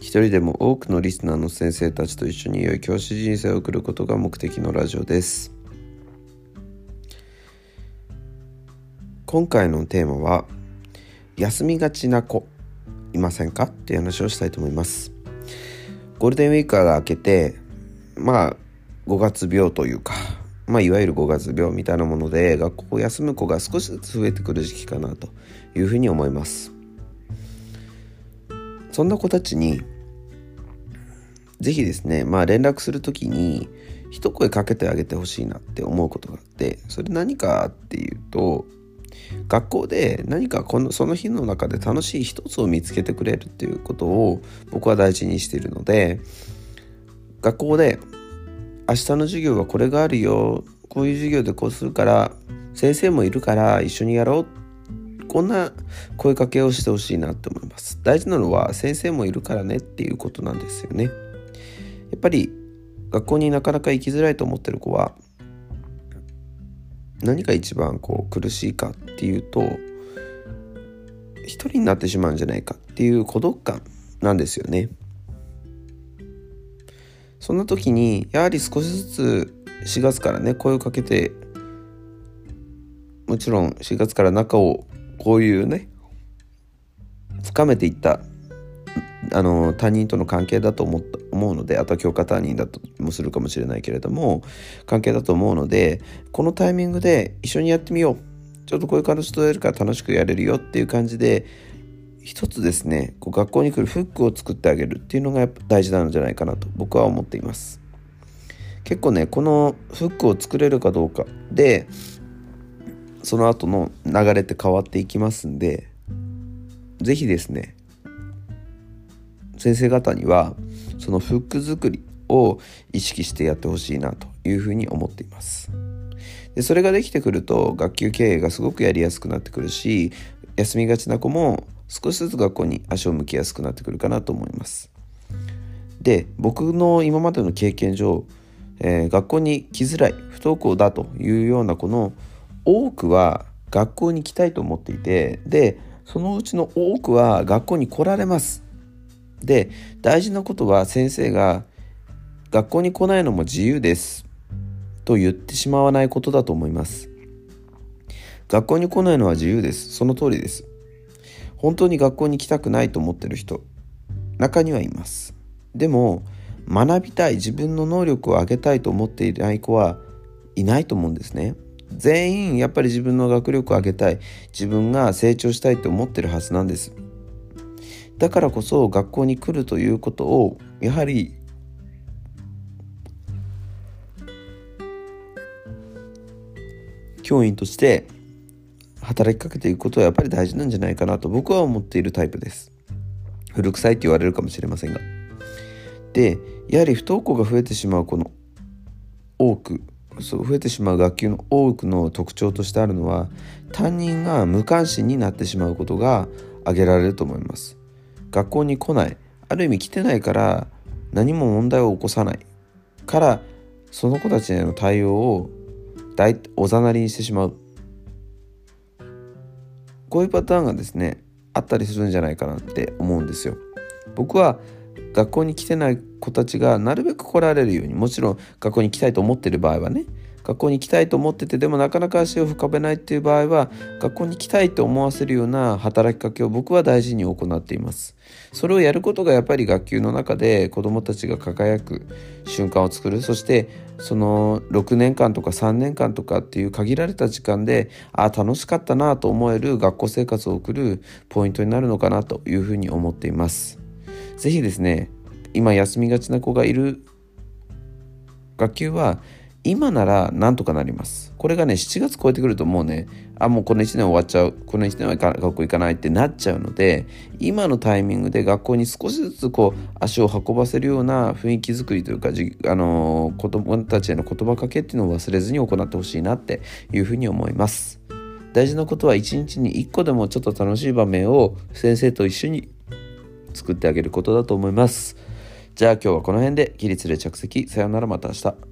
一人でも多くのリスナーの先生たちと一緒に良い教師人生を送ることが目的のラジオです。今回のテーマは休みがちな子いませんかっていう話をしたいと思います。ゴールデンウィークが明けてまあ5月病というかまあ、いわゆる5月病みたいなもので学校を休む子が少しずつ増えてくる時期かなというふうに思います。そんな子たちに是非ですねまあ連絡する時に一声かけてあげてほしいなって思うことがあってそれ何かっていうと学校で何かこのその日の中で楽しい一つを見つけてくれるっていうことを僕は大事にしているので学校で明日の授業はこれがあるよこういう授業でこうするから先生もいるから一緒にやろうっこんな声かけをしてほしいなって思います。大事なのは先生もいるからねっていうことなんですよね。やっぱり学校になかなか行きづらいと思ってる子は何が一番こう苦しいかっていうと一人になってしまうんじゃないかっていう孤独感なんですよね。そんな時にやはり少しずつ4月からね声をかけてもちろん4月から仲をこういうね深めていったあの他人との関係だと思った思うのであとは教科担任だともするかもしれないけれども関係だと思うのでこのタイミングで一緒にやってみよう。ちょっとこういう感じでやるから楽しくやれるよっていう感じで一つですねこう学校に来るフックを作ってあげるっていうのがやっぱ大事なんじゃないかなと僕は思っています。結構ねこのフックを作れるかどうかでその後の流れって変わっていきますんで是非ですね先生方にはそのフック作りを意識してやってほしいなというふうに思っていますでそれができてくると学級経営がすごくやりやすくなってくるし休みがちな子も少しずつ学校に足を向きやすくなってくるかなと思います。で僕の今までの経験上、えー、学校に来づらい不登校だというような子の多くは学校に来たいと思っていてでそのうちの多くは学校に来られます。で大事なことは先生が学校に来ないのも自由ですと言ってしまわないことだと思います。学校に来ないのは自由です。その通りです。本当に学校に来たくないと思ってる人中にはいますでも学びたい自分の能力を上げたいと思っていない子はいないと思うんですね全員やっぱり自分の学力を上げたい。自分が成長したいと思ってるはずなんです。だからこそ学校に来るということをやはり教員として働きかけていくことはやっぱり大事なんじゃないかなと僕は思っているタイプです。古臭いって言われるかもしれませんが。でやはり不登校が増えてしまうこの多くそう増えてしまう学級の多くの特徴としてあるのは担任が無関心になってしまうことが挙げられると思います。学校に来ない。ある意味来てないから何も問題を起こさないからその子たちへの対応をおざなりにしてしまう。こういうパターンがですねあったりするんじゃないかなって思うんですよ。僕は学校に来てない子たちがなるべく来られるようにもちろん学校に来たいと思ってる場合はね学校に来たいと思っててでもなかなか足を深めないっていう場合は学校に来たいと思わせるような働きかけを僕は大事に行っています。それをやることがやっぱり学級の中で子どもたちが輝く瞬間を作る。そしてその6年間とか3年間とかっていう限られた時間でああ楽しかったなと思える学校生活を送るポイントになるのかなというふうに思っています。是非ですね今休みがちな子がいる学級は今ならなんとかなります。これがね7月超えてくるともうねあもうこの1年終わっちゃう。この1年は学校行かないってなっちゃうので今のタイミングで学校に少しずつこう足を運ばせるような雰囲気作りというかじ、あのー、子供たちへの言葉かけっていうのを忘れずに行ってほしいなっていうふうに思います。大事なことは一日に1個でもちょっと楽しい場面を先生と一緒に作ってあげることだと思います。じゃあ今日はこの辺で起立で着席。さよならまた明日。